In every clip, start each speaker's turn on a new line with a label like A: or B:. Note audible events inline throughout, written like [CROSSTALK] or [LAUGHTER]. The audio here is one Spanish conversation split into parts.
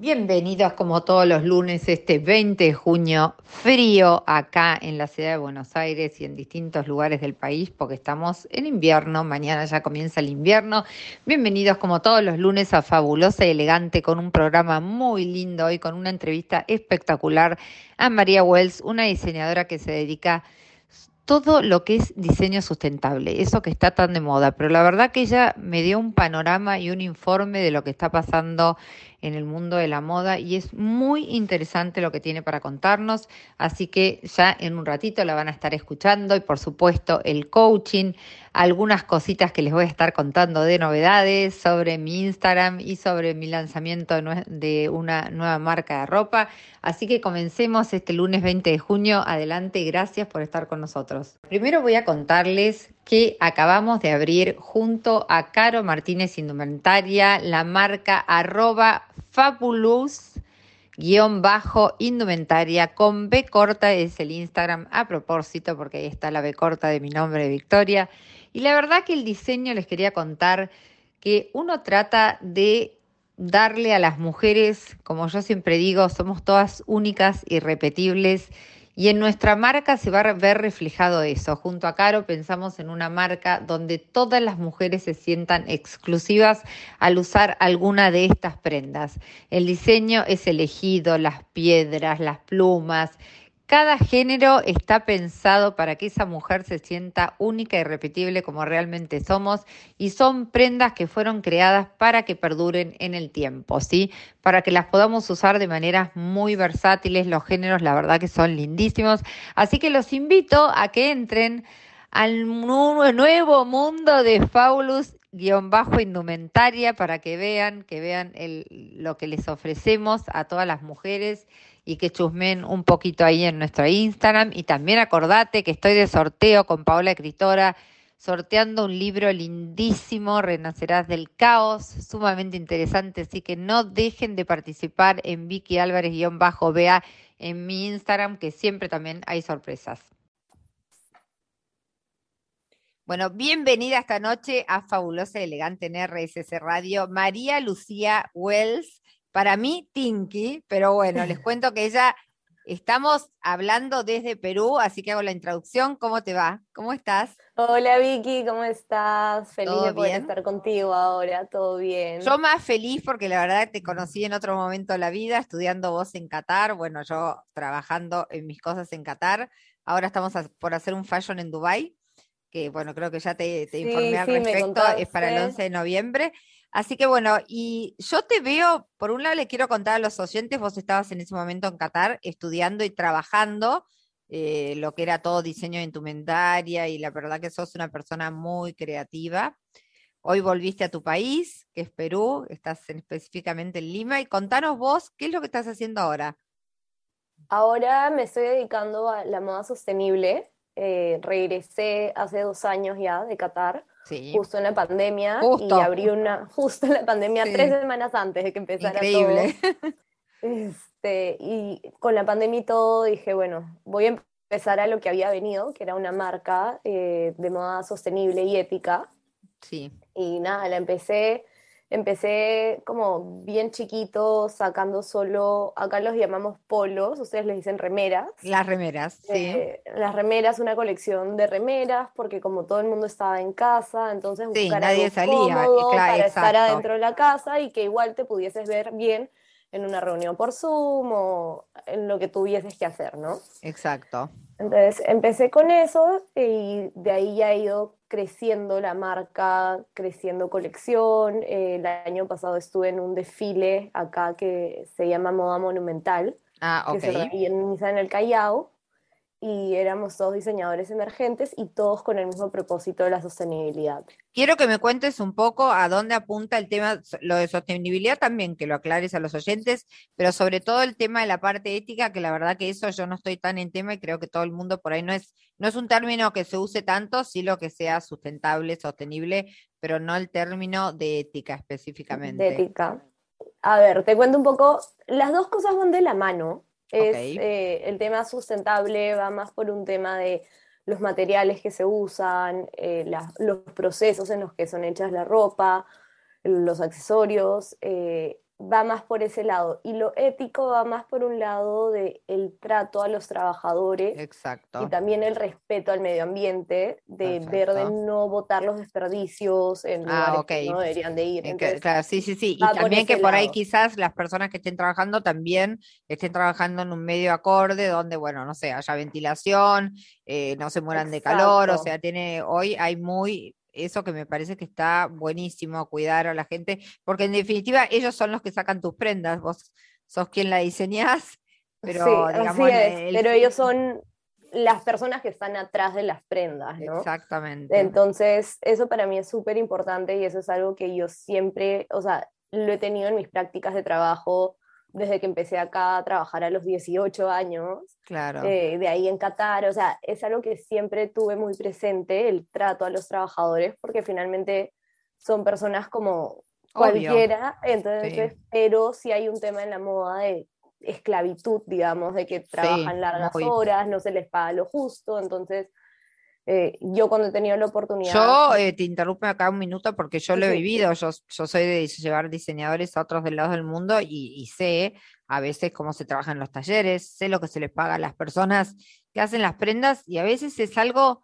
A: Bienvenidos como todos los lunes este 20 de junio, frío acá en la ciudad de Buenos Aires y en distintos lugares del país porque estamos en invierno, mañana ya comienza el invierno. Bienvenidos como todos los lunes a Fabulosa y Elegante con un programa muy lindo hoy con una entrevista espectacular a María Wells, una diseñadora que se dedica todo lo que es diseño sustentable, eso que está tan de moda, pero la verdad que ella me dio un panorama y un informe de lo que está pasando en el mundo de la moda y es muy interesante lo que tiene para contarnos, así que ya en un ratito la van a estar escuchando y por supuesto el coaching, algunas cositas que les voy a estar contando de novedades sobre mi Instagram y sobre mi lanzamiento de una nueva marca de ropa, así que comencemos este lunes 20 de junio, adelante, gracias por estar con nosotros. Primero voy a contarles que acabamos de abrir junto a Caro Martínez Indumentaria la marca arroba fabulous guion bajo indumentaria con B corta. Es el Instagram a propósito porque ahí está la B corta de mi nombre Victoria y la verdad que el diseño les quería contar que uno trata de darle a las mujeres, como yo siempre digo, somos todas únicas, irrepetibles y en nuestra marca se va a ver reflejado eso. Junto a Caro pensamos en una marca donde todas las mujeres se sientan exclusivas al usar alguna de estas prendas. El diseño es elegido, las piedras, las plumas, cada género está pensado para que esa mujer se sienta única y repetible como realmente somos y son prendas que fueron creadas para que perduren en el tiempo, ¿sí? Para que las podamos usar de maneras muy versátiles. Los géneros, la verdad que son lindísimos. Así que los invito a que entren al nuevo mundo de Faulus guion bajo indumentaria para que vean, que vean lo que les ofrecemos a todas las mujeres y que chusmen un poquito ahí en nuestro Instagram. Y también acordate que estoy de sorteo con Paola Escritora, sorteando un libro lindísimo, Renacerás del Caos, sumamente interesante, así que no dejen de participar en Vicky Álvarez-BA en mi Instagram, que siempre también hay sorpresas. Bueno, bienvenida esta noche a Fabulosa y Elegante en Radio, María Lucía Wells para mí Tinky, pero bueno, les [LAUGHS] cuento que ella, estamos hablando desde Perú, así que hago la introducción. ¿Cómo te va? ¿Cómo estás?
B: Hola Vicky, ¿cómo estás? Feliz de poder estar contigo ahora, todo bien.
A: Yo más feliz porque la verdad te conocí en otro momento de la vida, estudiando vos en Qatar, bueno, yo trabajando en mis cosas en Qatar. Ahora estamos por hacer un fashion en Dubai, que bueno, creo que ya te, informé al respecto, es para el 11 de noviembre. Así que bueno, y yo te veo, por un lado le quiero contar a los oyentes, vos estabas en ese momento en Qatar estudiando y trabajando eh, lo que era todo diseño de indumentaria y la verdad que sos una persona muy creativa. Hoy volviste a tu país, que es Perú, estás específicamente en Lima, y contanos vos, ¿qué es lo que estás haciendo ahora?
B: Ahora me estoy dedicando a la moda sostenible. Eh, regresé hace dos años ya de Qatar justo en la pandemia y abrí una, [LAUGHS] justo en la pandemia, tres semanas antes de que empezara
A: Increíble.
B: todo. [LAUGHS] Este, y con la pandemia y todo dije, bueno, voy a empezar a lo que había venido, que era una marca eh, de moda sostenible y ética.
A: Sí.
B: Y nada, la empecé Empecé como bien chiquito, sacando solo, acá los llamamos polos, ustedes les dicen remeras.
A: Las remeras, sí.
B: Eh, las remeras, una colección de remeras, porque como todo el mundo estaba en casa, entonces
A: sí, nadie salía,
B: para estar adentro de la casa y que igual te pudieses ver bien en una reunión por Zoom o en lo que tuvieses que hacer, ¿no?
A: Exacto.
B: Entonces empecé con eso y de ahí ya he ido creciendo la marca, creciendo colección. Eh, el año pasado estuve en un desfile acá que se llama Moda Monumental,
A: ah,
B: que se realiza en el Callao y éramos todos diseñadores emergentes y todos con el mismo propósito de la sostenibilidad.
A: Quiero que me cuentes un poco a dónde apunta el tema, lo de sostenibilidad también, que lo aclares a los oyentes, pero sobre todo el tema de la parte ética, que la verdad que eso yo no estoy tan en tema y creo que todo el mundo por ahí no es, no es un término que se use tanto, sí lo que sea sustentable, sostenible, pero no el término de ética específicamente.
B: De ética. A ver, te cuento un poco, las dos cosas van de la mano. Es, eh, el tema sustentable va más por un tema de los materiales que se usan, eh, los procesos en los que son hechas la ropa, los accesorios. Eh, va más por ese lado. Y lo ético va más por un lado de el trato a los trabajadores.
A: Exacto.
B: Y también el respeto al medio ambiente, de ver de no botar los desperdicios en ah, lugares que no deberían de ir.
A: claro, sí, sí, sí. Y también que por ahí quizás las personas que estén trabajando también estén trabajando en un medio acorde donde, bueno, no sé, haya ventilación, eh, no se mueran de calor, o sea, tiene, hoy hay muy eso que me parece que está buenísimo, cuidar a la gente, porque en definitiva ellos son los que sacan tus prendas, vos sos quien la diseñás, pero digamos...
B: pero ellos son las personas que están atrás de las prendas, ¿no?
A: Exactamente.
B: Entonces, eso para mí es súper importante y eso es algo que yo siempre, o sea, lo he tenido en mis prácticas de trabajo desde que empecé acá a trabajar a los 18 años,
A: claro.
B: Eh, de ahí en Qatar, o sea, es algo que siempre tuve muy presente, el trato a los trabajadores, porque finalmente son personas como cualquiera, entonces, pero si hay un tema en la moda de esclavitud, digamos, de que trabajan largas horas, no se les paga lo justo, entonces eh, yo cuando he tenido la oportunidad...
A: Yo eh, te interrumpo acá un minuto porque yo lo he vivido, yo, yo soy de llevar diseñadores a otros del lado del mundo y, sé a veces cómo se trabaja en los talleres, sé lo que se les paga a las personas que hacen las prendas y a veces es algo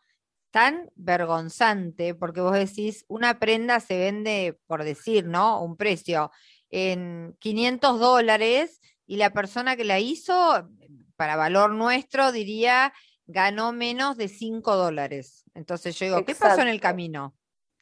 A: tan vergonzante porque vos decís, una prenda se vende, por decir, ¿no? Un precio en 500 dólares y la persona que la hizo, para valor nuestro, diría ganó menos de 5 dólares. Entonces yo digo, ¿qué pasó en el camino?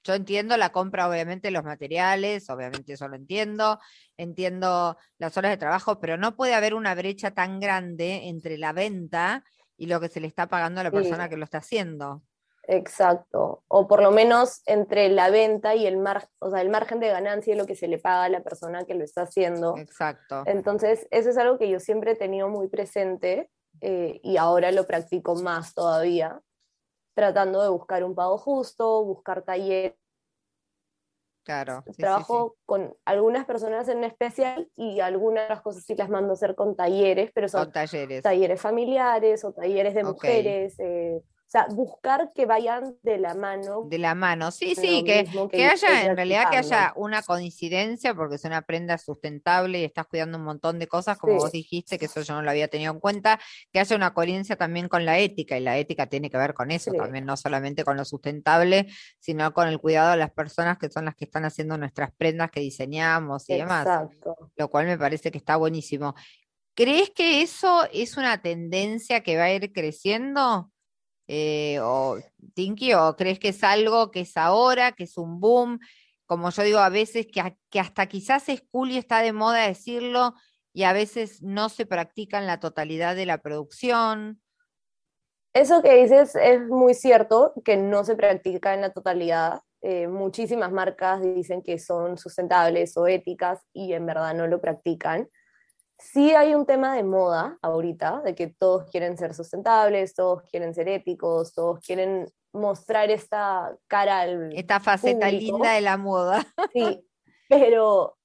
A: Yo entiendo la compra, obviamente, los materiales, obviamente eso lo entiendo, entiendo las horas de trabajo, pero no puede haber una brecha tan grande entre la venta y lo que se le está pagando a la persona que lo está haciendo.
B: Exacto. O por lo menos entre la venta y el margen, o sea, el margen de ganancia y lo que se le paga a la persona que lo está haciendo.
A: Exacto.
B: Entonces, eso es algo que yo siempre he tenido muy presente eh, y ahora lo practico más todavía, tratando de buscar un pago justo, buscar talleres.
A: Claro.
B: Trabajo con algunas personas en especial y algunas las cosas sí las mando a hacer con talleres, pero son
A: talleres.
B: talleres familiares o talleres de mujeres. Eh, sea, buscar que vayan de la mano.
A: De la mano, sí, sí, que, que, haya, en realidad que haya una coincidencia, porque es una prenda sustentable y estás cuidando un montón de cosas, como vos dijiste, que eso yo no lo había tenido en cuenta, que haya una coherencia también con la ética, y la ética tiene que ver con eso también, no solamente con lo sustentable, sino con el cuidado de las personas que son las que están haciendo nuestras prendas que diseñamos y demás. Lo cual me parece que está buenísimo. ¿Crees que eso es una tendencia que va a ir creciendo? Eh, o Tinky, o crees que es algo que es ahora, que es un boom, como yo digo a veces, que, que hasta quizás es cool y está de moda decirlo, y a veces no se practica en la totalidad de la producción.
B: Eso que dices es muy cierto, que no se practica en la totalidad. Eh, muchísimas marcas dicen que son sustentables o éticas y en verdad no lo practican sí hay un tema de moda ahorita, de que todos quieren ser sustentables, todos quieren ser éticos, todos quieren mostrar esta cara al
A: Esta faceta linda de la moda. [LAUGHS]
B: Sí, pero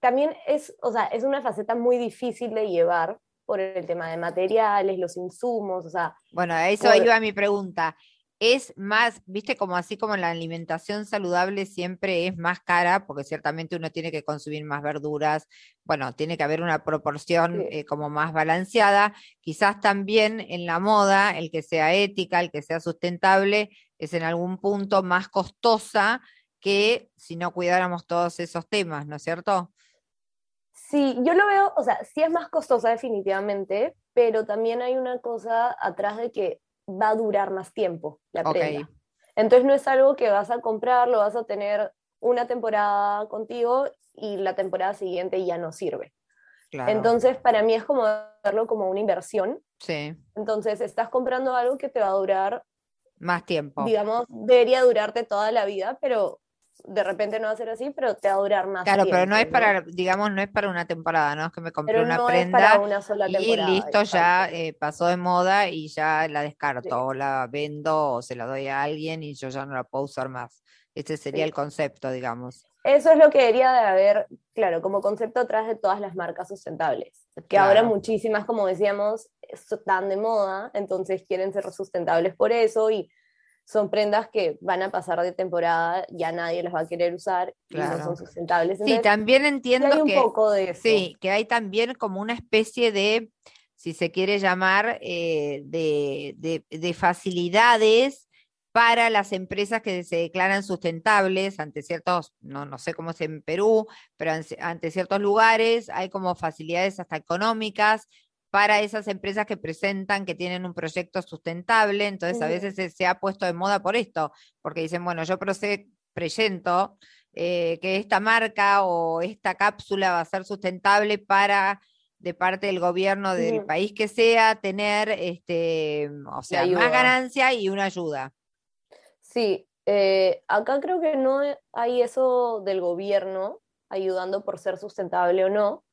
B: también es, o sea, es una faceta muy difícil de llevar por el tema de materiales, los insumos, o sea...
A: Bueno, a eso iba mi pregunta es más, viste, como así como la alimentación saludable siempre es más cara, porque ciertamente uno tiene que consumir más verduras, bueno, tiene que haber una proporción eh, como más balanceada. Quizás también en la moda, el que sea ética, el que sea sustentable, es en algún punto más costosa que si no cuidáramos todos esos temas, ¿no es cierto?
B: Sí, yo lo veo, o sea, sí es más costosa definitivamente, pero también hay una cosa atrás de que va a durar más tiempo la prenda. Entonces no es algo que vas a comprar, lo vas a tener una temporada contigo y la temporada siguiente ya no sirve. Entonces para mí es como verlo como una inversión.
A: Sí.
B: Entonces estás comprando algo que te va a durar
A: más tiempo.
B: Digamos, debería durarte toda la vida, pero de repente no va a ser así, pero te va a durar más.
A: Claro, pero no es para, digamos, no es para una temporada, ¿no? Es que me compré una prenda y listo, ya eh, pasó de moda y ya la descarto, o la vendo o se la doy a alguien y yo ya no la puedo usar más. Este sería el concepto, digamos.
B: Eso es lo que debería de haber, claro, como concepto atrás de todas las marcas sustentables, que ahora muchísimas, como decíamos, están de moda, entonces quieren ser sustentables por eso y son prendas que van a pasar de temporada, ya nadie las va a querer usar y no son sustentables.
A: sí, también entiendo hay un poco de Sí, que hay también como una especie de, si se quiere llamar, eh, de, de, facilidades para las empresas que se declaran sustentables ante ciertos, no, no sé cómo es en Perú, pero ante ciertos lugares hay como facilidades hasta económicas para esas empresas que presentan que tienen un proyecto sustentable. Entonces, a veces se, ha puesto de moda por esto, porque dicen, bueno, yo presento eh, que esta marca o esta cápsula va a ser sustentable para de parte del gobierno del país que sea tener este o sea más ganancia y una ayuda
B: sí eh, acá creo que no hay eso del gobierno ayudando por ser sustentable o no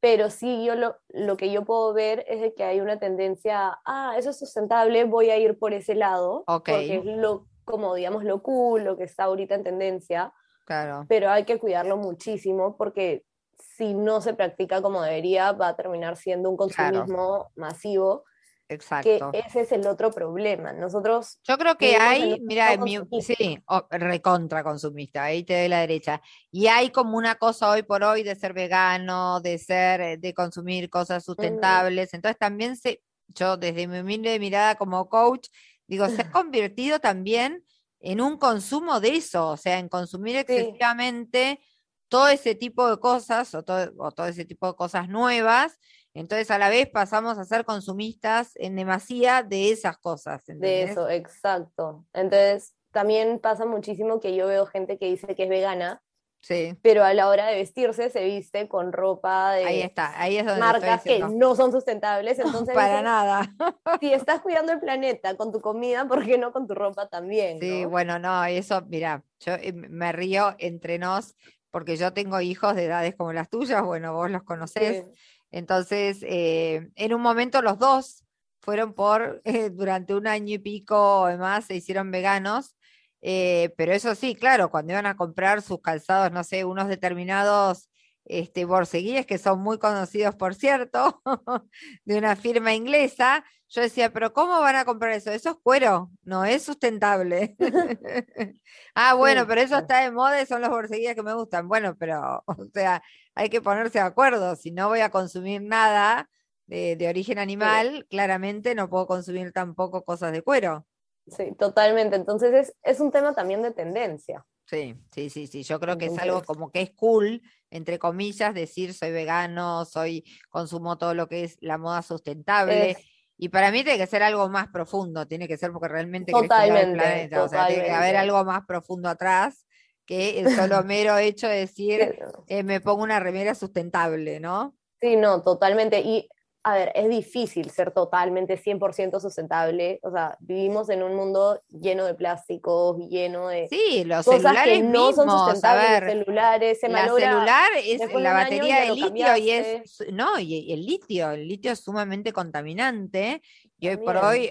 B: pero sí yo lo, lo, que yo puedo ver es de que hay una tendencia, ah, eso es sustentable, voy a ir por ese lado, porque es lo, como digamos, lo cool, lo que está ahorita en tendencia, claro. pero hay que cuidarlo muchísimo porque si no se practica como debería, va a terminar siendo un consumismo masivo Exacto. Que ese es el otro problema. Nosotros.
A: Yo creo que hay, mira, sí, recontra consumista, ahí te doy la derecha. Y hay como una cosa hoy por hoy de ser vegano, de ser, eh, de consumir cosas sustentables. Entonces también se, yo desde mi humilde mirada como coach, digo, se ha [LAUGHS] convertido también en un consumo de eso, o sea, en consumir excesivamente todo ese tipo de cosas o todo, o todo ese tipo de cosas nuevas entonces a la vez pasamos a ser consumistas en demasía de esas cosas.
B: De eso, exacto. Entonces también pasa muchísimo que yo veo gente que dice que es vegana, Sí. Pero a la hora de vestirse se viste con ropa de
A: ahí está, ahí es
B: marcas que no son sustentables. Entonces,
A: Para nada.
B: si estás cuidando el planeta con tu comida, ¿por qué no con tu ropa también?
A: Sí, bueno, no, eso, mira, yo eh, me río entre nos porque yo tengo hijos de edades como las tuyas, bueno, vos los conocés. Entonces, eh, en un momento los dos fueron por, [LAUGHS] eh, durante un año y pico o más, se hicieron veganos, eh, pero eso sí, claro, cuando iban a comprar sus calzados, no sé, unos determinados este, borseguíes que son muy conocidos, por cierto, [LAUGHS] de una firma inglesa, yo decía, pero ¿cómo van a comprar eso? Eso es cuero, no es sustentable. [LAUGHS] ah, bueno, pero eso está de moda y son los borseguíes que me gustan. Bueno, pero, o sea, hay que ponerse de acuerdo. Si no voy a consumir nada de, origen animal, claramente no puedo consumir tampoco cosas de cuero.
B: Sí, totalmente. Entonces es, es un tema también de tendencia.
A: Sí, sí, sí, sí. Yo creo que es algo como que es cool, entre comillas, decir soy vegano, soy, consumo todo lo que es la moda sustentable. Y para mí tiene que ser algo más profundo, tiene que ser porque realmente
B: totalmente, el planeta.
A: O sea, tiene que haber algo más profundo atrás que el solo [LAUGHS] mero hecho de decir eh, me pongo una remera sustentable, ¿no?
B: Sí, no, totalmente. Y a ver, es difícil ser totalmente 100% sustentable. O sea, vivimos en un mundo lleno de plásticos, lleno de
A: sí, los celulares no son sustentables.
B: los celulares, se
A: la celular es la batería de litio y es no y, el litio, el litio es sumamente contaminante y hoy por hoy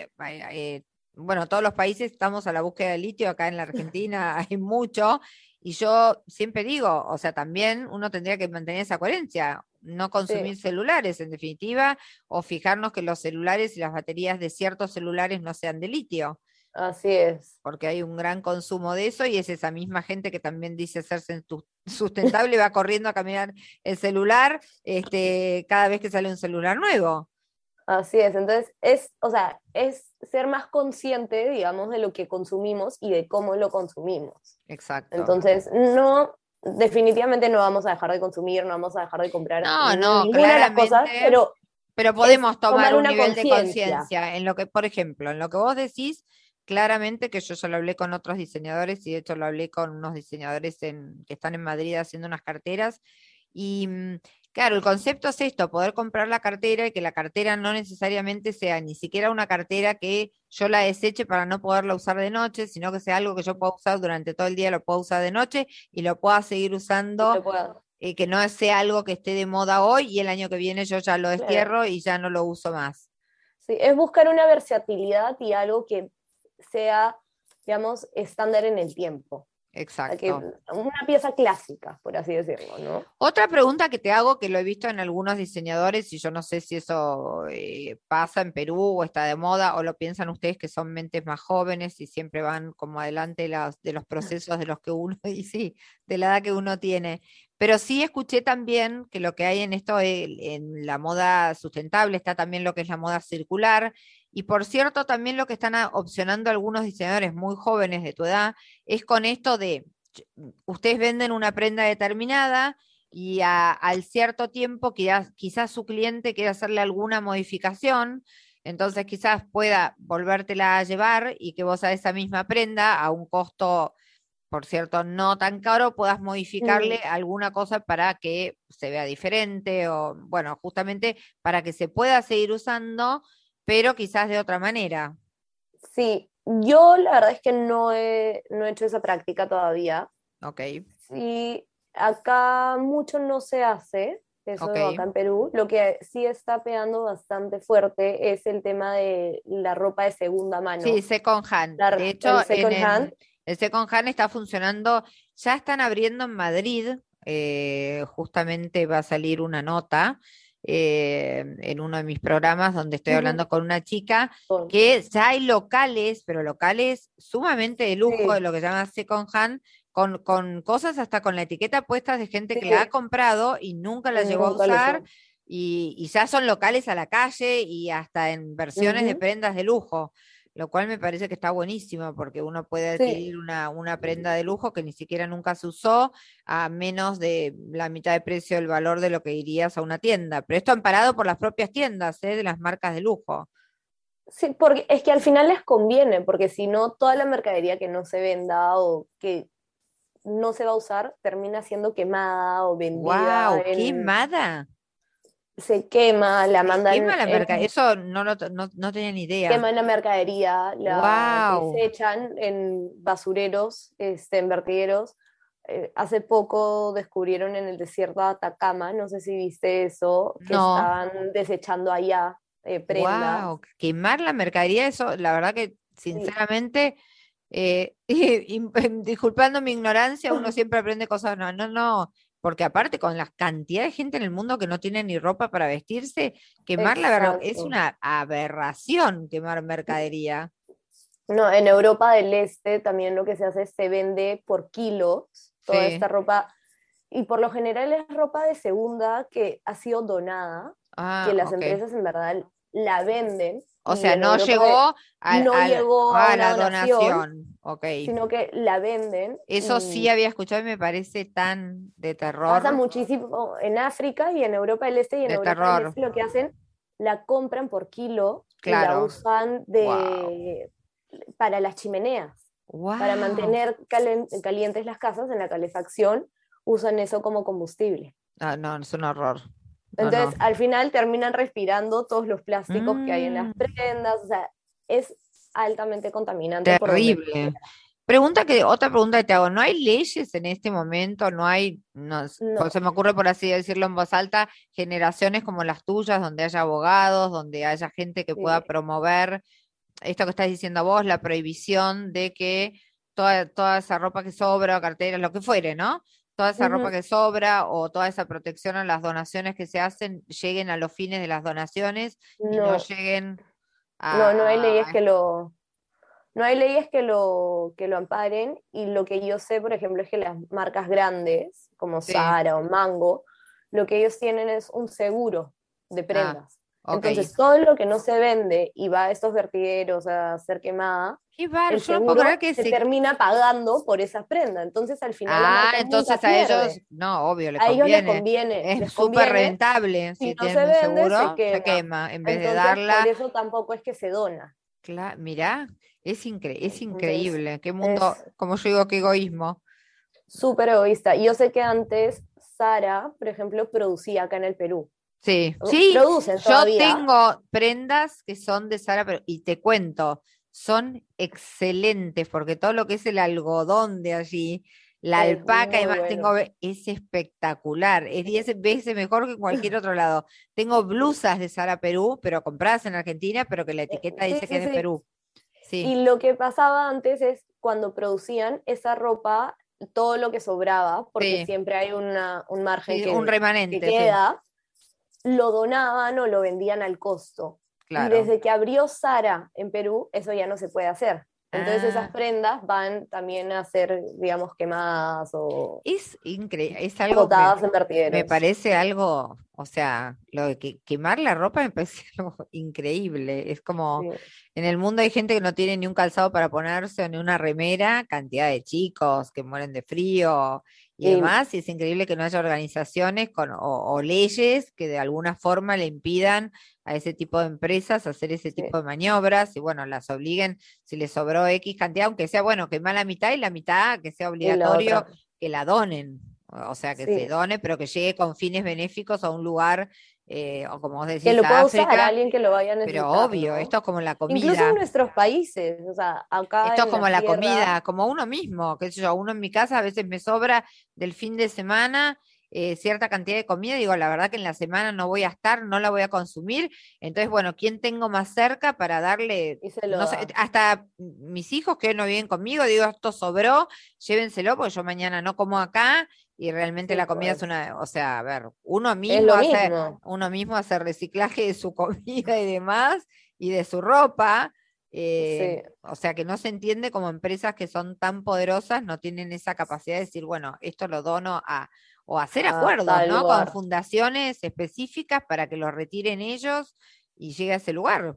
A: eh, bueno, todos los países estamos a la búsqueda de litio, acá en la Argentina [LAUGHS] hay mucho, y yo siempre digo, o sea, también uno tendría que mantener esa coherencia, no consumir celulares en definitiva, o fijarnos que los celulares y las baterías de ciertos celulares no sean de litio.
B: Así es.
A: Porque hay un gran consumo de eso y es esa misma gente que también dice serse [LAUGHS] sustentable va corriendo a caminar el celular este, cada vez que sale un celular nuevo.
B: Así es, entonces es, o sea, es ser más consciente, digamos, de lo que consumimos y de cómo lo consumimos.
A: Exacto.
B: Entonces, no, definitivamente no vamos a dejar de consumir, no vamos a dejar de comprar
A: no, no, ninguna de las cosas, pero, pero podemos tomar un nivel de conciencia en lo que, por ejemplo, en lo que vos decís, claramente que yo ya lo hablé con otros diseñadores y de hecho lo hablé con unos diseñadores en, que están en Madrid haciendo unas carteras y mm, Claro, el concepto es esto, poder comprar la cartera y que la cartera no necesariamente sea ni siquiera una cartera que yo la deseche para no poderla usar de noche, sino que sea algo que yo pueda usar durante todo el día, lo puedo usar de noche y lo pueda seguir usando, eh, que no sea algo que esté de moda hoy y el año que viene yo ya lo destierro y ya no lo uso más.
B: Sí, es buscar una versatilidad y algo que sea, digamos, estándar en el tiempo.
A: Exacto.
B: una pieza clásica, por así decirlo, ¿no?
A: Otra pregunta que te hago, que lo he visto en algunos diseñadores, y yo no sé si eso eh, pasa en Perú o está de moda, o lo piensan ustedes que son mentes más jóvenes y siempre van como adelante de los procesos de los que uno, [LAUGHS] y sí, de la edad que uno tiene. Pero sí escuché también que lo que hay en esto, en la moda sustentable, está también lo que es la moda circular, y por cierto, también lo que están opcionando algunos diseñadores muy jóvenes de tu edad es con esto de, ustedes venden una prenda determinada y al cierto tiempo quizás, quizás su cliente quiere hacerle alguna modificación, entonces quizás pueda volvértela a llevar y que vos a esa misma prenda, a un costo, por cierto, no tan caro, puedas modificarle alguna cosa para que se vea diferente o, bueno, justamente para que se pueda seguir usando pero quizás de otra manera.
B: Sí, yo la verdad es que no he, no he hecho esa práctica todavía.
A: Ok.
B: Sí, acá mucho no se hace, eso acá en Perú. Lo que sí está pegando bastante fuerte es el tema de la ropa de segunda mano.
A: Sí, second hand. de hecho, el second, hand. El, second hand está funcionando, ya están abriendo en Madrid, eh, justamente va a salir una nota eh, en uno de mis programas donde estoy hablando con una chica que ya hay locales, pero locales sumamente de lujo, de lo que se llama second hand, con, con, cosas hasta con la etiqueta puesta de gente que la ha comprado y nunca la llevó a usar. Y, ya son locales a la calle y hasta en versiones de prendas de lujo lo cual me parece que está buenísimo porque uno puede adquirir una, una, prenda de lujo que ni siquiera nunca se usó a menos de la mitad de precio del valor de lo que irías a una tienda. Pero esto amparado por las propias tiendas, ¿eh? de las marcas de lujo.
B: Sí, porque es que al final les conviene, porque si no, toda la mercadería que no se venda o que no se va a usar termina siendo quemada o vendida.
A: ¡Wow! ¿Quemada?
B: Se quema, la mandan.
A: Quema la mercadería, eso no, no, no, tenía ni idea.
B: Queman la mercadería, la desechan en basureros, este, en vertederos. Eh, hace poco descubrieron en el desierto de Atacama, no sé si viste eso, que estaban desechando allá eh, prendas. Wow,
A: quemar la mercadería, eso, la verdad que sinceramente, eh, [LAUGHS] disculpando mi ignorancia, uno [LAUGHS] siempre aprende cosas, no, no, no, porque aparte con la cantidad de gente en el mundo que no tiene ni ropa para vestirse, quemar la es una aberración quemar mercadería.
B: No, en Europa del Este también lo que se hace es se vende por kilos toda esta ropa y por lo general es ropa de segunda que ha sido donada, ah, que las empresas en verdad la venden
A: o sea, no llegó, a, la donación,
B: sino que la venden.
A: Eso sí había escuchado y me parece tan de terror.
B: Pasa muchísimo en África y en Europa del Este y en Europa del Este lo que hacen, la compran por kilo y la usan de, para las chimeneas. Para mantener calientes las casas en la calefacción, usan eso como combustible.
A: Ah, no, es un horror.
B: Entonces, al final terminan respirando todos los plásticos que hay en las mm. prendas, o sea, es altamente contaminante.
A: Terrible. Pregunta que, otra pregunta que te hago, ¿no hay leyes en este momento? ¿No hay, no, se me ocurre por así decirlo en voz alta, generaciones como las tuyas, donde haya abogados, donde haya gente que pueda promover esto que estás diciendo vos, la prohibición de que toda, toda esa ropa que sobra, carteras, lo que fuere, ¿no? Toda esa ropa que sobra o toda esa protección a las donaciones que se hacen lleguen a los fines de las donaciones no, y no lleguen a...
B: No, no hay leyes que lo... No hay leyes que lo, que lo amparen y lo que yo sé, por ejemplo, es que las marcas grandes, como Sara o Mango, lo que ellos tienen es un seguro de ah, prendas. Entonces, todo lo que no se vende y va a estos vertederos a ser quemada, el seguro que se, termina pagando por esa prenda. Entonces, al final.
A: Ah, entonces a ellos, no, obvio, les a conviene. ellos les conviene. Es súper rentable. Si, no se vende, seguro, se quema. En vez de darla.
B: Por eso tampoco es que se dona.
A: Claro, mirá, es, es increíble. qué mundo, como yo digo, qué egoísmo.
B: Súper egoísta. Yo sé que antes Sara, por ejemplo, producía acá en el Perú.
A: Sí, sí. Producen yo tengo prendas que son de Sara, pero, y te cuento, son excelentes porque todo lo que es el algodón de allí, la alpaca, además tengo, es espectacular, es 10 [LAUGHS] veces mejor que en cualquier otro lado. Tengo blusas de Sara Perú, pero compradas en Argentina, pero que la eh, etiqueta dice que es de Perú.
B: Y lo que pasaba antes es, cuando producían esa ropa, todo lo que sobraba, porque siempre hay una, un margen que,
A: un remanente,
B: queda, lo donaban o lo vendían al costo. Y desde que abrió Sara en Perú, eso ya no se puede hacer. Entonces esas ah. prendas van también a ser, digamos, quemadas o...
A: Es increíble, es algo...
B: me,
A: Me parece algo, o sea, lo de que quemar la ropa [LAUGHS] me parece algo increíble. Es como, en el mundo hay gente que no tiene ni un calzado para ponerse o ni una remera, cantidad de chicos que mueren de frío y demás, y es increíble que no haya organizaciones con, o, leyes que de alguna forma le impidan a ese tipo de empresas hacer ese tipo de maniobras y bueno, las obliguen, si les sobró X cantidad, aunque sea bueno, que más la mitad y la mitad que sea obligatorio que la donen, o sea, que se done, pero que llegue con fines benéficos a un lugar eh, o como vos decís,
B: que lo pueda usar alguien que lo vaya a necesitar.
A: Pero obvio, esto es como la comida.
B: Incluso en nuestros países, o sea, acá.
A: Esto es como la, comida, como uno mismo, que yo, uno en mi casa a veces me sobra del fin de semana eh, cierta cantidad de comida, digo, la verdad que en la semana no voy a estar, no la voy a consumir, entonces, bueno, ¿quién tengo más cerca para darle? hasta mis hijos que no viven conmigo, digo, esto sobró, llévenselo porque yo mañana no como acá y realmente la comida es pues. una, o sea, a ver, uno mismo, hace, uno mismo hace reciclaje de su [LAUGHS] comida y demás, y de su ropa. Eh, o sea que no se entiende como empresas que son tan poderosas no tienen esa capacidad de decir, bueno, esto lo dono a, o hacer acuerdos, ¿no? Con fundaciones específicas para que lo retiren ellos y llegue a ese lugar.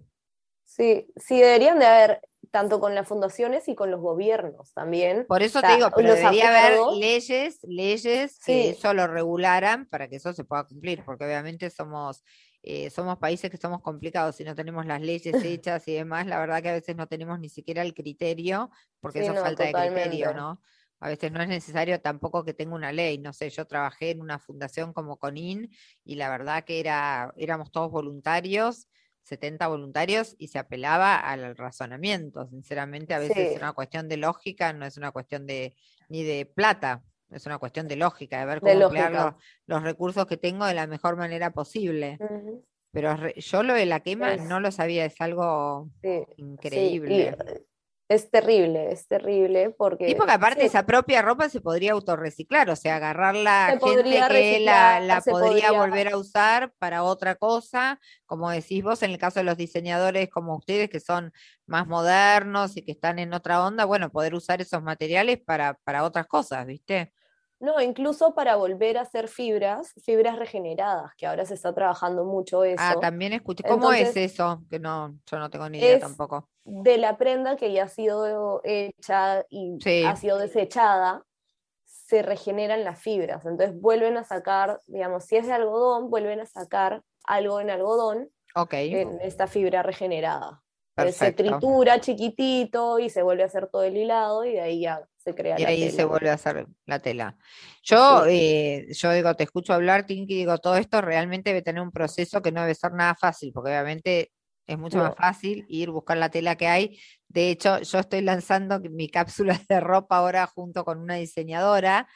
B: Sí, sí, deberían de haber tanto con las fundaciones y con los gobiernos también.
A: Por eso te digo, pero debería haber leyes, leyes que eso lo regularan para que eso se pueda cumplir, porque obviamente somos, eh, somos países que somos complicados y no tenemos las leyes [LAUGHS] hechas y demás, la verdad que a veces no tenemos ni siquiera el criterio, porque eso falta de criterio, ¿no? A veces no es necesario tampoco que tenga una ley. No sé, yo trabajé en una fundación como CONIN y la verdad que era, éramos todos voluntarios 70 voluntarios y se apelaba al razonamiento. Sinceramente, a veces es una cuestión de lógica, no es una cuestión de ni de plata, es una cuestión de lógica, de ver cómo emplear los, recursos que tengo de la mejor manera posible. Pero yo lo de la quema no lo sabía, es algo increíble.
B: Es terrible, es terrible porque...
A: Y porque aparte esa propia ropa se podría autorreciclar, o sea, agarrar la gente que la, la podría, volver a usar para otra cosa, como decís vos, en el caso de los diseñadores como ustedes que son más modernos y que están en otra onda, bueno, poder usar esos materiales para, para otras cosas, ¿viste?
B: No, incluso para volver a hacer fibras, fibras regeneradas, que ahora se está trabajando mucho ah, eso.
A: Ah, también escuché. ¿Cómo es eso? Que no, yo no tengo ni idea tampoco.
B: De la prenda que ya ha sido hecha y ha sido desechada, se regeneran las fibras. Entonces vuelven a sacar, digamos, si es de algodón, vuelven a sacar algo en algodón en esta fibra regenerada. Se tritura chiquitito y se vuelve a hacer todo el hilado y de ahí ya se crea
A: y ahí se vuelve a hacer la tela. Yo, eh, yo digo, te escucho hablar, Tinky, digo, todo esto realmente debe tener un proceso que no debe ser nada fácil, porque obviamente es mucho más fácil ir buscar la tela que hay. De hecho, yo estoy lanzando [LAUGHS] mi cápsula de ropa ahora junto con una diseñadora.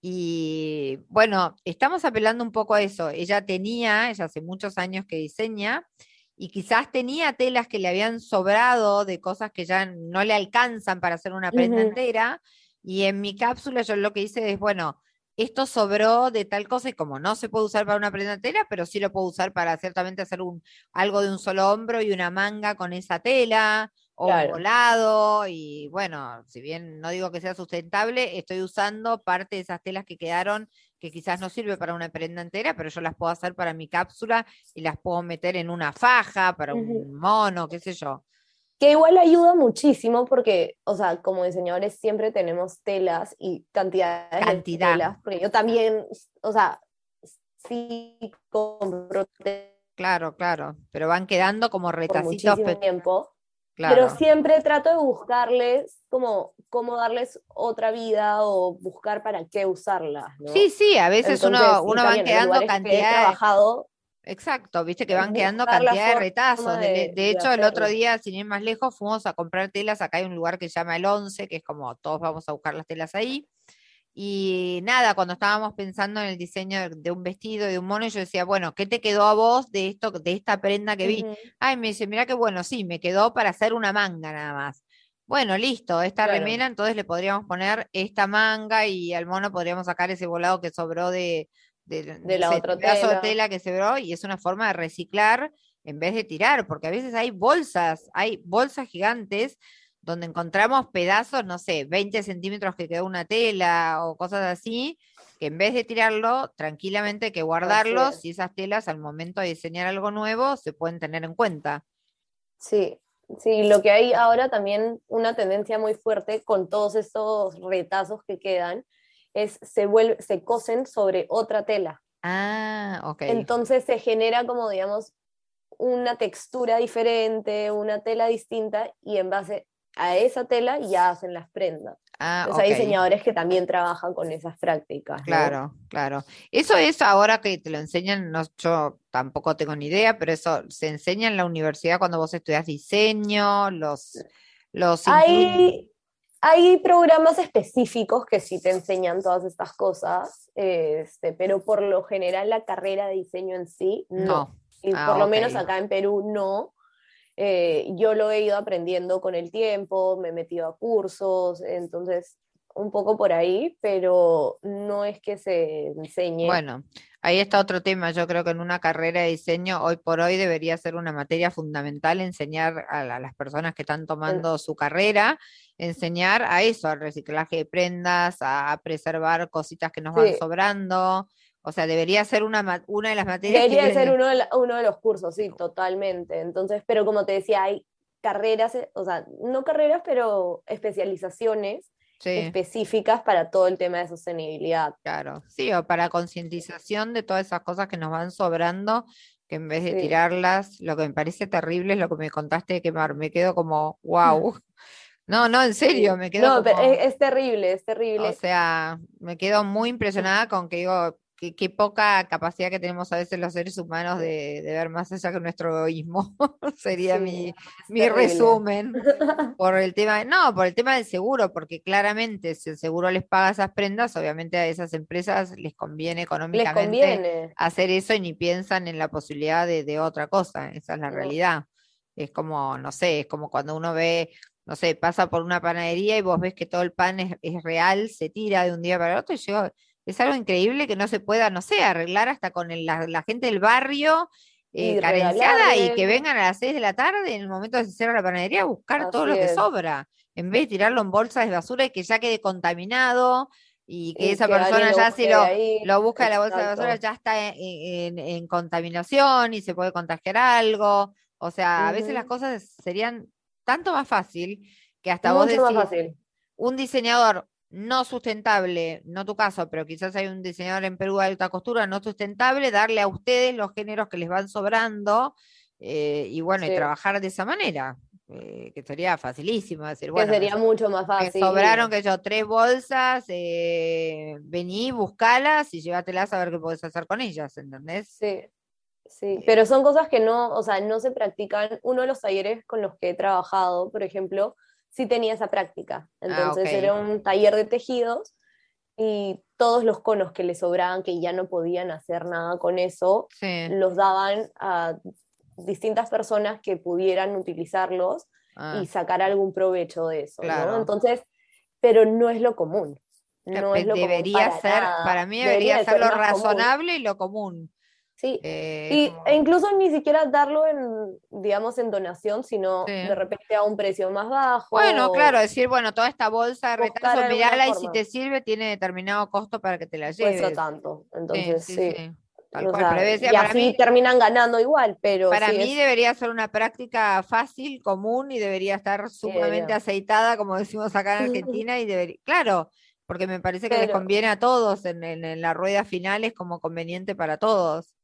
A: Y bueno, estamos apelando un poco a eso. Ella tenía, ella hace muchos años que diseña, y quizás tenía telas que le habían sobrado de cosas que ya no le alcanzan para hacer una prenda entera. Y en mi cápsula yo lo que hice es, bueno, esto sobró de tal cosa y como no se puede usar para una prenda entera, pero sí lo puedo usar para ciertamente hacer un, algo de un solo hombro y una manga con esa tela o un volado y bueno, si bien no digo que sea sustentable, estoy usando parte de esas telas que quedaron que quizás no sirve para una prenda entera, pero yo las puedo hacer para mi cápsula y las puedo meter en una faja, para un mono, qué sé yo.
B: Que igual ayuda muchísimo porque, o sea, como diseñadores siempre tenemos telas y cantidades
A: Cantidad. de telas,
B: porque yo también, o sea, sí compro
A: Claro, claro, pero van quedando como retacitos.
B: Por tiempo. Pero siempre trato de buscarles como cómo darles otra vida o buscar para qué usarlas.
A: Sí, sí, a veces uno, uno va quedando cantidad.
B: trabajado,
A: Exacto, viste que van quedando cantidad de retazos. De, hecho, el otro día, sin ir más lejos, fuimos a comprar telas. Acá hay un lugar que se llama El Once, que es como todos vamos a buscar las telas ahí. Y nada, cuando estábamos pensando en el diseño de un vestido, de un mono, yo decía, bueno, ¿qué te quedó a vos de esto, de esta prenda que vi? Ay, me dice, mira qué bueno, sí, me quedó para hacer una manga nada más. bueno, listo, esta remera, entonces le podríamos poner esta manga y al mono podríamos sacar ese volado que sobró de,
B: de, la otra
A: tela. de tela que sobró y es una forma de reciclar en vez de tirar, porque a veces hay bolsas, hay bolsas gigantes donde encontramos pedazos, no sé, 20 centímetros que quedó una tela o cosas así, que en vez de tirarlo, tranquilamente hay que guardarlos y esas telas al momento de diseñar algo nuevo se pueden tener en cuenta.
B: Sí, sí, lo que hay ahora también una tendencia muy fuerte con todos estos retazos que quedan es se vuelve, se cosen sobre otra tela.
A: Ah, ok.
B: Entonces se genera como digamos una textura diferente, una tela distinta y en base a esa tela ya hacen las prendas. Ah, hay diseñadores que también trabajan con esas prácticas.
A: Claro, claro. Eso es ahora que te lo enseñan, no, yo tampoco tengo ni idea, pero eso se enseña en la universidad cuando vos estudias diseño, los... los
B: hay, hay programas específicos que sí te enseñan todas estas cosas, este, pero por lo general la carrera de diseño en sí, no. Y ah, por lo menos acá en Perú no. Eh, yo lo he ido aprendiendo con el tiempo, me he metido a cursos, entonces un poco por ahí, pero no es que se enseñe.
A: Bueno, ahí está otro tema. Yo creo que en una carrera de diseño hoy por hoy debería ser una materia fundamental enseñar a, las personas que están tomando su carrera, enseñar a eso, al reciclaje de prendas, a, preservar cositas que nos van sobrando. O sea, debería ser una, una de las materias.
B: Debería ser uno de, uno de los cursos, sí, totalmente. Entonces, pero como te decía, hay carreras, eh, o sea, no carreras, pero especializaciones específicas para todo el tema de sostenibilidad.
A: Claro, sí, o para concientización de todas esas cosas que nos van sobrando, que en vez de tirarlas, lo que me parece terrible es lo que me contaste de quemar. Me quedo como, wow. [LAUGHS] No, no, en serio, me quedo.
B: No, pero es, es, terrible, es terrible.
A: O sea, me quedo muy impresionada con que digo, qué, poca capacidad que tenemos a veces los seres humanos de, ver más allá que nuestro egoísmo, [LAUGHS] sería mi, resumen. [LAUGHS] Por el tema, no, por el tema del seguro, porque claramente si el seguro les paga esas prendas, obviamente a esas empresas les conviene económicamente hacer eso y ni piensan en la posibilidad de, otra cosa, esa es la realidad. Es como, no sé, es como cuando uno ve no sé, pasa por una panadería y vos ves que todo el pan es, es real, se tira de un día para el otro y yo es algo increíble que no se pueda, no sé, arreglar hasta con la, gente del barrio eh, carenciada y que vengan a las 6 de la tarde en el momento de se cierra la panadería a buscar todo lo que sobra, en vez de tirarlo en bolsas de basura y que ya quede contaminado y que esa persona ya si lo, lo busca en la bolsa de basura ya está en, contaminación y se puede contagiar algo. O sea, a veces las cosas serían tanto más fácil que hasta vos decís, un diseñador no sustentable, no tu caso, pero quizás hay un diseñador en Perú de alta costura no sustentable, darle a ustedes los géneros que les van sobrando eh, y bueno, y trabajar de esa manera. Eh, que sería facilísimo decir, bueno,
B: que sería mucho más fácil.
A: Me sobraron que yo tres bolsas, eh, vení, buscalas y llévatelas a ver qué puedes hacer con ellas, ¿entendés?
B: Sí, sí, pero son cosas que no, o sea, no se practican. Uno de los talleres con los que he trabajado, por ejemplo, sí tenía esa práctica. Ah, Entonces era un taller de tejidos y todos los conos que les sobraban, que ya no podían hacer nada con eso, los daban a distintas personas que pudieran utilizarlos y ah. sacar algún provecho de eso. Entonces, pero no es lo común. No es lo
A: debería ser, para mí debería, ser, lo razonable y lo común.
B: Sí, eh, y, e incluso ni siquiera darlo en, digamos, en donación, sino de repente a un precio más bajo.
A: Bueno, claro, decir, bueno, toda esta bolsa de retraso, mirala y si te sirve, tiene determinado costo para que te la lleves.
B: Cuesta tanto, entonces sí. y así terminan ganando igual, pero...
A: Para mí debería ser una práctica fácil, común y debería estar sumamente aceitada, como decimos acá en Argentina, y debería... Claro, porque me parece que les conviene a todos, en, en la rueda final es como conveniente para todos.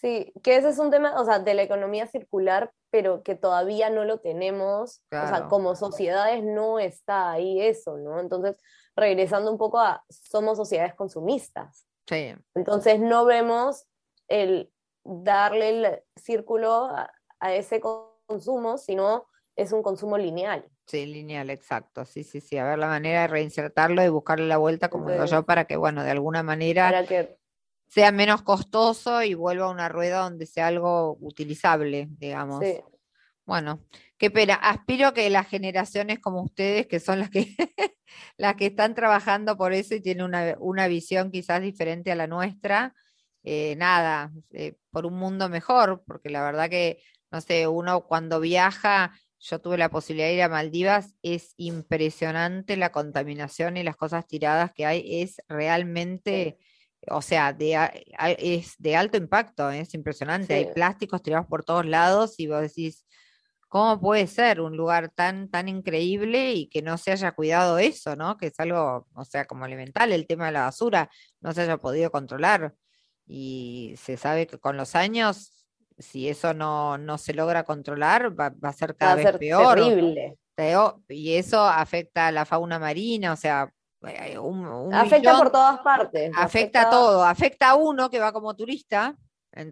B: Sí, que ese es un tema, o sea, de la economía circular, pero que todavía no lo tenemos, o sea, como sociedades no está ahí eso, ¿no? Entonces, regresando un poco a, somos sociedades consumistas.
A: Sí.
B: Entonces, no vemos el darle el círculo a, ese consumo, sino es un consumo lineal.
A: Sí, lineal, exacto. Sí, sí, sí. A ver la manera de reinsertarlo y buscarle la vuelta, como digo yo, para que, bueno, de alguna manera
B: para que
A: sea menos costoso y vuelva a una rueda donde sea algo utilizable, digamos. Bueno, qué pena. Aspiro que las generaciones como ustedes, que son las que, [LAUGHS] las que están trabajando por eso y tienen una, visión quizás diferente a la nuestra, eh, nada, eh, por un mundo mejor, porque la verdad que, no sé, uno cuando viaja, yo tuve la posibilidad de ir a Maldivas, es impresionante la contaminación y las cosas tiradas que hay, es realmente o sea, de, es de alto impacto, es impresionante. Hay plásticos tirados por todos lados y vos decís, ¿cómo puede ser un lugar tan, tan increíble y que no se haya cuidado eso, ¿no? Que es algo, o sea, como elemental, el tema de la basura, no se haya podido controlar. Y se sabe que con los años, si eso no, no se logra controlar, va, a ser cada vez peor. Terrible. Y eso afecta a la fauna marina, o sea,
B: eh, afecta por todas partes.
A: Afecta, a todo, afecta a uno que va como turista.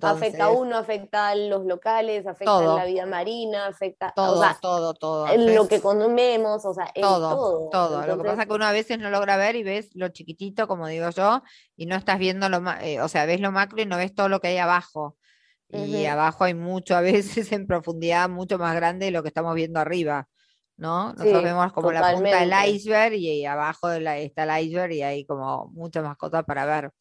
B: afecta a uno, afecta a los locales, afecta a la vida marina, afecta
A: todo, todo, todo.
B: En lo que comemos, o sea,
A: todo, todo. lo que pasa es que uno a veces no logra ver y ves lo chiquitito, como digo yo, y no estás viendo lo, eh, o sea, ves lo macro y no ves todo lo que hay abajo. Y abajo hay mucho, a veces [LAUGHS] en profundidad, mucho más grande de lo que estamos viendo arriba. ¿No? Nosotros vemos como la punta del iceberg y, abajo está el iceberg y hay como muchas más cosas para ver.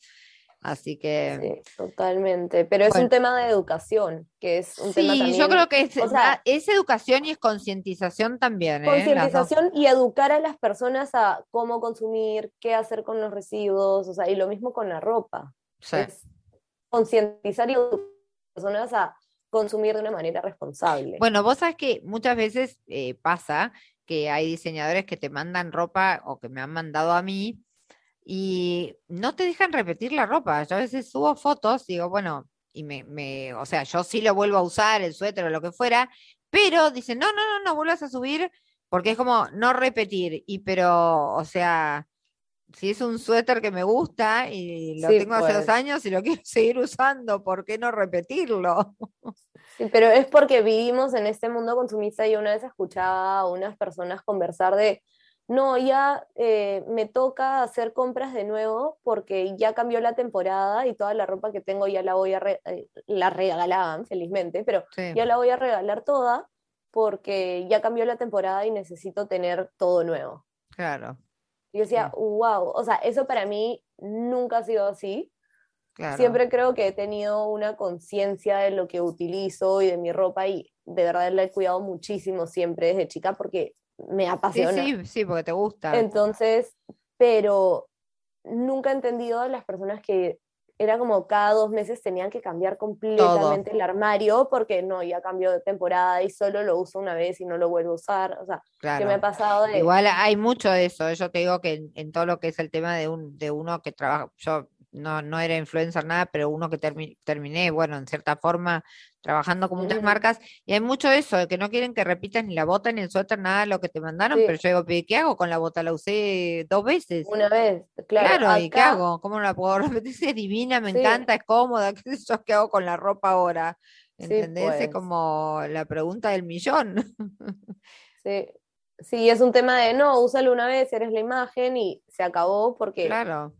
A: Así que.
B: Sí, totalmente. Pero es un tema de educación, que es un tema también.
A: yo creo que es, es educación y es concientización también.
B: ¿eh? Concientización y educar a las personas a cómo consumir, qué hacer con los residuos, o sea, y lo mismo con la ropa. Sí. concientizar y educar a las personas a consumir de una manera responsable.
A: Bueno, vos sabes que muchas veces eh, pasa que hay diseñadores que te mandan ropa o que me han mandado a mí y no te dejan repetir la ropa. Yo a veces subo fotos, digo, bueno, y me, me, o sea, yo sí lo vuelvo a usar, el suéter o lo que fuera, pero dicen, no, no, no, no vuelvas a subir, porque es como no repetir. Y pero, o sea, si es un suéter que me gusta y lo tengo hace dos pues. años y lo [LAUGHS] quiero seguir usando, ¿por qué no repetirlo? [LAUGHS]
B: Sí, pero es porque vivimos en este mundo consumista y una vez escuchaba a unas personas conversar de, no, ya eh, me toca hacer compras de nuevo porque ya cambió la temporada y toda la ropa que tengo ya la voy a, eh, la regalaban felizmente, pero ya la voy a regalar toda porque ya cambió la temporada y necesito tener todo nuevo.
A: Claro.
B: Y yo decía, wow, o sea, eso para mí nunca ha sido así. Siempre creo que he tenido una conciencia de lo que utilizo y de mi ropa y de verdad la he cuidado muchísimo siempre desde chica porque me apasiona.
A: Sí, sí, sí, porque te gusta.
B: Entonces, pero nunca he entendido a las personas que era como cada dos meses tenían que cambiar completamente el armario porque no, ya cambió de temporada y solo lo uso una vez y no lo vuelvo a usar. O sea, que me ha pasado de...
A: Igual hay mucho de eso. Yo te digo que en, todo lo que es el tema de, un, de uno que trabaja, yo no, no era influencer nada, pero uno que terminé, bueno, en cierta forma, trabajando con muchas marcas, y hay mucho de eso, de que no quieren que repitas ni la bota ni el suéter, nada de lo que te mandaron, pero yo digo, ¿qué hago con la bota? La usé dos veces.
B: Una vez, claro.
A: Claro, ¿y qué hago? ¿Cómo no la puedo [LAUGHS] repetir? Es divina, me encanta, es cómoda, [LAUGHS] ¿qué sé yo qué hago con la ropa ahora? ¿Entendés? Es pues. como la pregunta del millón. [LAUGHS]
B: Sí, sí, es un tema de, no, úsalo una vez, eres la imagen y se acabó porque...
A: Claro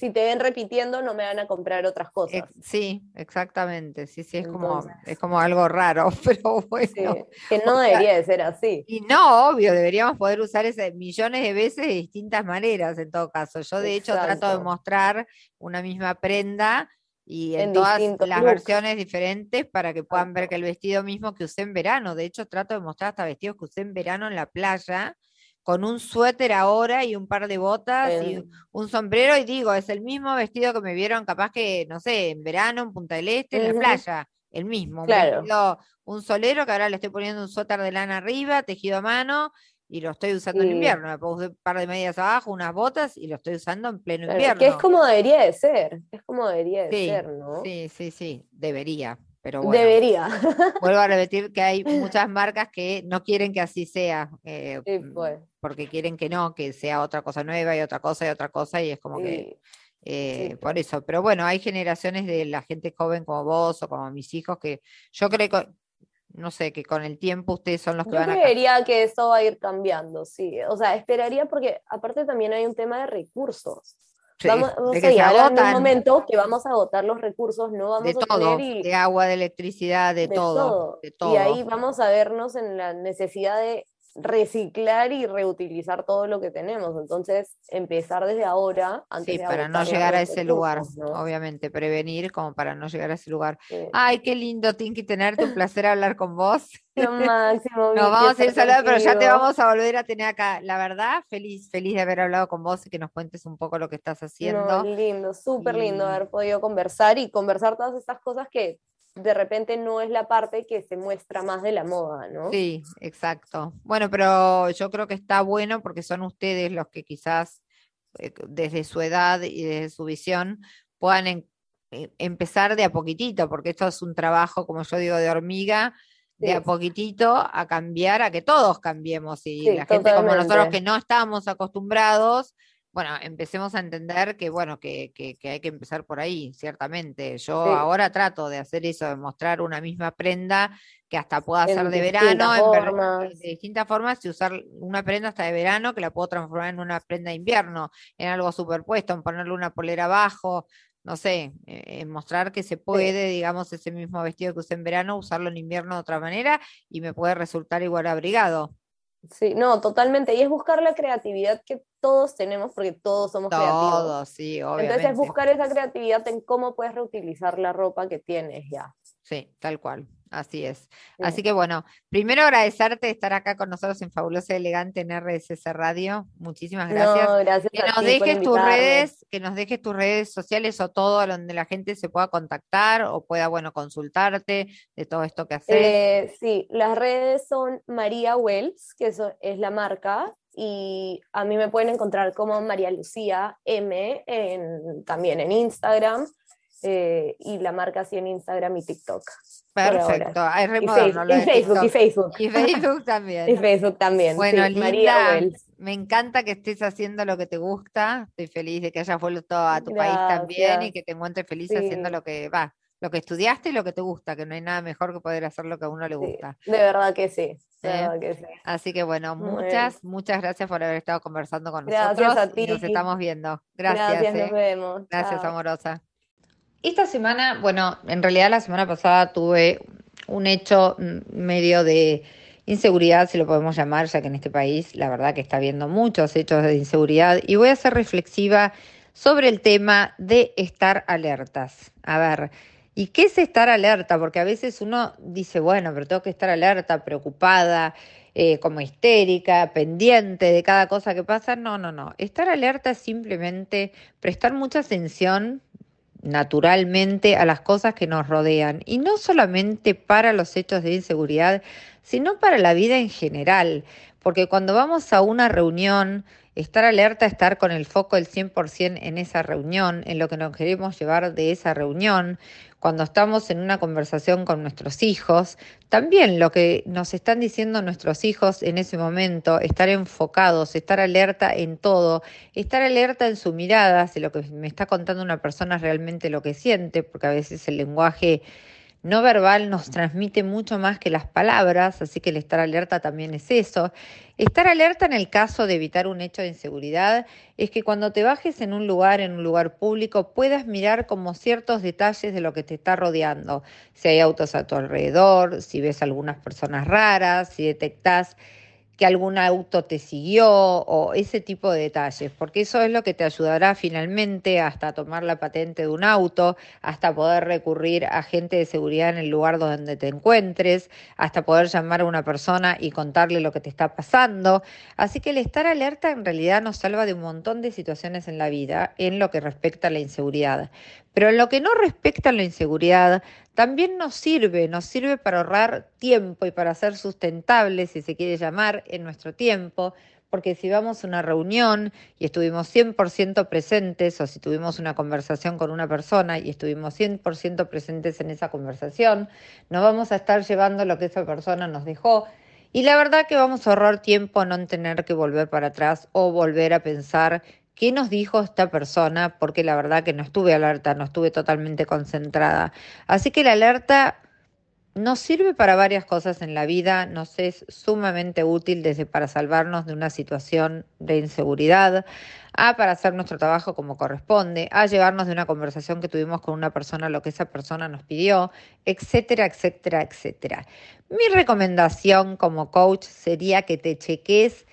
B: si te ven repitiendo no me van a comprar otras cosas.
A: Sí, exactamente, sí, sí, es, como, es como algo raro, [LAUGHS] pero bueno.
B: que no debería de ser así.
A: Y no, obvio, deberíamos poder usar ese millones de veces de distintas maneras en todo caso. Yo de hecho trato de mostrar una misma prenda y en, todas las versiones diferentes para que puedan ver que el vestido mismo que usé en verano, de hecho trato de mostrar hasta vestidos que usé en verano en la playa con un suéter ahora y un par de botas y un sombrero y digo, es el mismo vestido que me vieron capaz que, no sé, en verano, en Punta del Este, en la playa, el mismo. Un, un solero que ahora le estoy poniendo un suéter de lana arriba, tejido a mano, y lo estoy usando en invierno. Me pongo un par de medias abajo, unas botas y lo estoy usando en pleno invierno.
B: Que es como debería de ser, es como debería de ser, ¿no?
A: Sí, sí, sí, debería. Pero
B: Debería.
A: Vuelvo a repetir que hay [LAUGHS] muchas marcas que no quieren que así sea, eh, mm, pues. Porque quieren que no, que sea otra cosa nueva y otra cosa y otra cosa, y es como que eh, por eso. Pero bueno, hay generaciones de la gente joven como vos o como mis hijos que yo creo que, no sé, que con el tiempo ustedes son los que van
B: a... Yo creería que eso va a ir cambiando, sí. O sea, esperaría porque aparte también hay un tema de recursos. vamos, a llegar en un momento que vamos a agotar los recursos, no vamos
A: de
B: a
A: todo, de agua, de electricidad, de, todo, de todo.
B: Y ahí vamos a vernos en la necesidad de reciclar y reutilizar todo lo que tenemos. Entonces, empezar desde ahora.
A: Antes sí, para no llegar a ese lugar, obviamente, prevenir como para no llegar a ese lugar. Ay, qué lindo, Tinky, tenerte, un placer hablar con vos.
B: Lo máximo. [LAUGHS]
A: Nos vamos a ir saludando, pero ya te vamos a volver a tener acá. La verdad, feliz, feliz de haber hablado con vos y que nos cuentes un poco lo que estás haciendo.
B: lindo, súper lindo haber podido conversar y conversar todas estas cosas que de repente no es la parte que se muestra más de la moda, ¿no?
A: Sí, exacto. Bueno, pero yo creo que está bueno porque son ustedes los que quizás eh, desde su edad y desde su visión puedan eh, empezar de a poquitito, porque esto es un trabajo, como yo digo, de hormiga, de a poquitito a cambiar, a que todos cambiemos y la gente como nosotros que no estábamos acostumbrados, bueno, empecemos a entender que, bueno, que, que, hay que empezar por ahí, ciertamente. Yo ahora trato de hacer eso, de mostrar una misma prenda que hasta pueda ser de verano, en, de distintas formas, y usar una prenda hasta de verano que la puedo transformar en una prenda de invierno, en algo superpuesto, en ponerle una polera abajo, no sé, eh, en mostrar que se puede, digamos, ese mismo vestido que usé en verano, usarlo en invierno de otra manera y me puede resultar igual abrigado.
B: Sí, no, totalmente. Y es buscar la creatividad que todos tenemos, porque todos somos creativos.
A: Todos, sí, obviamente.
B: Entonces es buscar esa creatividad en cómo puedes reutilizar la ropa que tienes ya.
A: Sí, tal cual. Así es. Así que bueno, primero agradecerte de estar acá con nosotros en Fabulosa y Elegante en RSS Radio. Muchísimas gracias. que nos dejes tus redes, que nos dejes tus redes sociales o todo donde la gente se pueda contactar o pueda, bueno, consultarte de todo esto que haces.
B: Eh, sí, las redes son María Wells, que eso es la marca, y a mí me pueden encontrar como María Lucía M en, también en Instagram eh, y la marca así en Instagram y TikTok.
A: Perfecto,
B: y, Facebook, y Facebook.
A: Y Facebook también. [LAUGHS]
B: y Facebook también.
A: Bueno, Linda, me encanta que estés haciendo lo que te gusta. Estoy feliz de que hayas vuelto a tu país también y que te encuentres feliz haciendo lo que va, lo que estudiaste y lo que te gusta, que no hay nada mejor que poder hacer lo que a uno le gusta.
B: de verdad que sí.
A: ¿Eh? Así que bueno, muchas, muchas gracias por haber estado conversando con nosotros. A ti. nos estamos viendo. Gracias.
B: Gracias, nos ¿eh? vemos.
A: Gracias, amorosa. Esta semana, bueno, en realidad la semana pasada tuve un hecho medio de inseguridad, si lo podemos llamar, ya que en este país la verdad que está habiendo muchos hechos de inseguridad y voy a ser reflexiva sobre el tema de estar alertas. A ver, ¿y qué es estar alerta? Porque a veces uno dice, bueno, pero tengo que estar alerta, preocupada, eh, como histérica, pendiente de cada cosa que pasa. No, no, no. Estar alerta es simplemente prestar mucha atención naturalmente a las cosas que nos rodean y no solamente para los hechos de inseguridad, sino para la vida en general, porque cuando vamos a una reunión, estar alerta, estar con el foco del 100% en esa reunión, en lo que nos queremos llevar de esa reunión, cuando estamos en una conversación con nuestros hijos, también lo que nos están diciendo nuestros hijos en ese momento, estar enfocados, estar alerta en todo, estar alerta en su mirada, si lo que me está contando una persona es realmente lo que siente, porque a veces el lenguaje no verbal nos transmite mucho más que las palabras, así que el estar alerta también es eso. Estar alerta en el caso de evitar un hecho de inseguridad es que cuando te bajes en un lugar, en un lugar público, puedas mirar como ciertos detalles de lo que te está rodeando. Si hay autos a tu alrededor, si ves algunas personas raras, si detectas que algún auto te siguió o ese tipo de detalles, porque eso es lo que te ayudará finalmente hasta tomar la patente de un auto, hasta poder recurrir a gente de seguridad en el lugar donde te encuentres, hasta poder llamar a una persona y contarle lo que te está pasando. Así que el estar alerta en realidad nos salva de un montón de situaciones en la vida en lo que respecta a la inseguridad. Pero en lo que no respecta a la inseguridad, también nos sirve, nos sirve para ahorrar tiempo y para ser sustentables, si se quiere llamar, en nuestro tiempo, porque si vamos a una reunión y estuvimos 100% presentes o si tuvimos una conversación con una persona y estuvimos 100% presentes en esa conversación, no vamos a estar llevando lo que esa persona nos dejó. Y la verdad que vamos a ahorrar tiempo a no tener que volver para atrás o volver a pensar ¿Qué nos dijo esta persona? Porque la verdad que no estuve alerta, no estuve totalmente concentrada. Así que la alerta nos sirve para varias cosas en la vida, nos es sumamente útil desde para salvarnos de una situación de inseguridad, a para hacer nuestro trabajo como corresponde, a llevarnos de una conversación que tuvimos con una persona lo que esa persona nos pidió, etcétera, etcétera, etcétera. Mi recomendación como coach sería que te cheques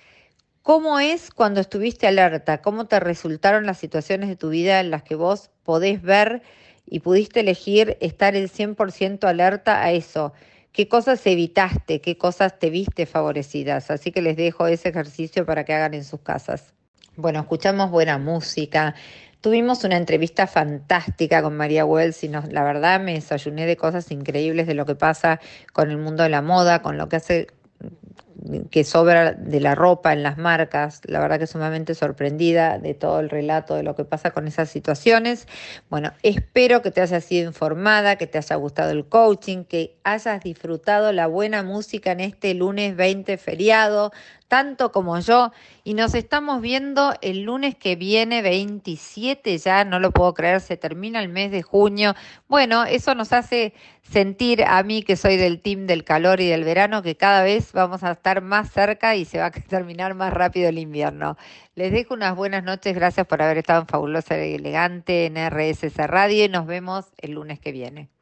A: cómo es cuando estuviste alerta, cómo te resultaron las situaciones de tu vida en las que vos podés ver y pudiste elegir estar el 100% alerta a eso. ¿Qué cosas evitaste? ¿Qué cosas te viste favorecidas? Así que les dejo ese ejercicio para que hagan en sus casas. Bueno, escuchamos buena música. Tuvimos una entrevista fantástica con María Wells y la verdad me desayuné de cosas increíbles de lo que pasa con el mundo de la moda, con lo que hace que sobra de la ropa en las marcas. La verdad que sumamente sorprendida de todo el relato de lo que pasa con esas situaciones. Bueno, espero que te hayas sido informada, que te haya gustado el coaching, que hayas disfrutado la buena música en este lunes 20 feriado, tanto como yo. Y nos estamos viendo el lunes que viene, 27 ya, no lo puedo creer, se termina el mes de junio. Bueno, eso nos hace sentir a mí que soy del team del calor y del verano, que cada vez vamos a estar más cerca y se va a [LAUGHS] terminar más rápido el invierno. Les dejo unas buenas noches, gracias por haber estado en Fabulosa y Elegante en RSS Radio y nos vemos el lunes que viene.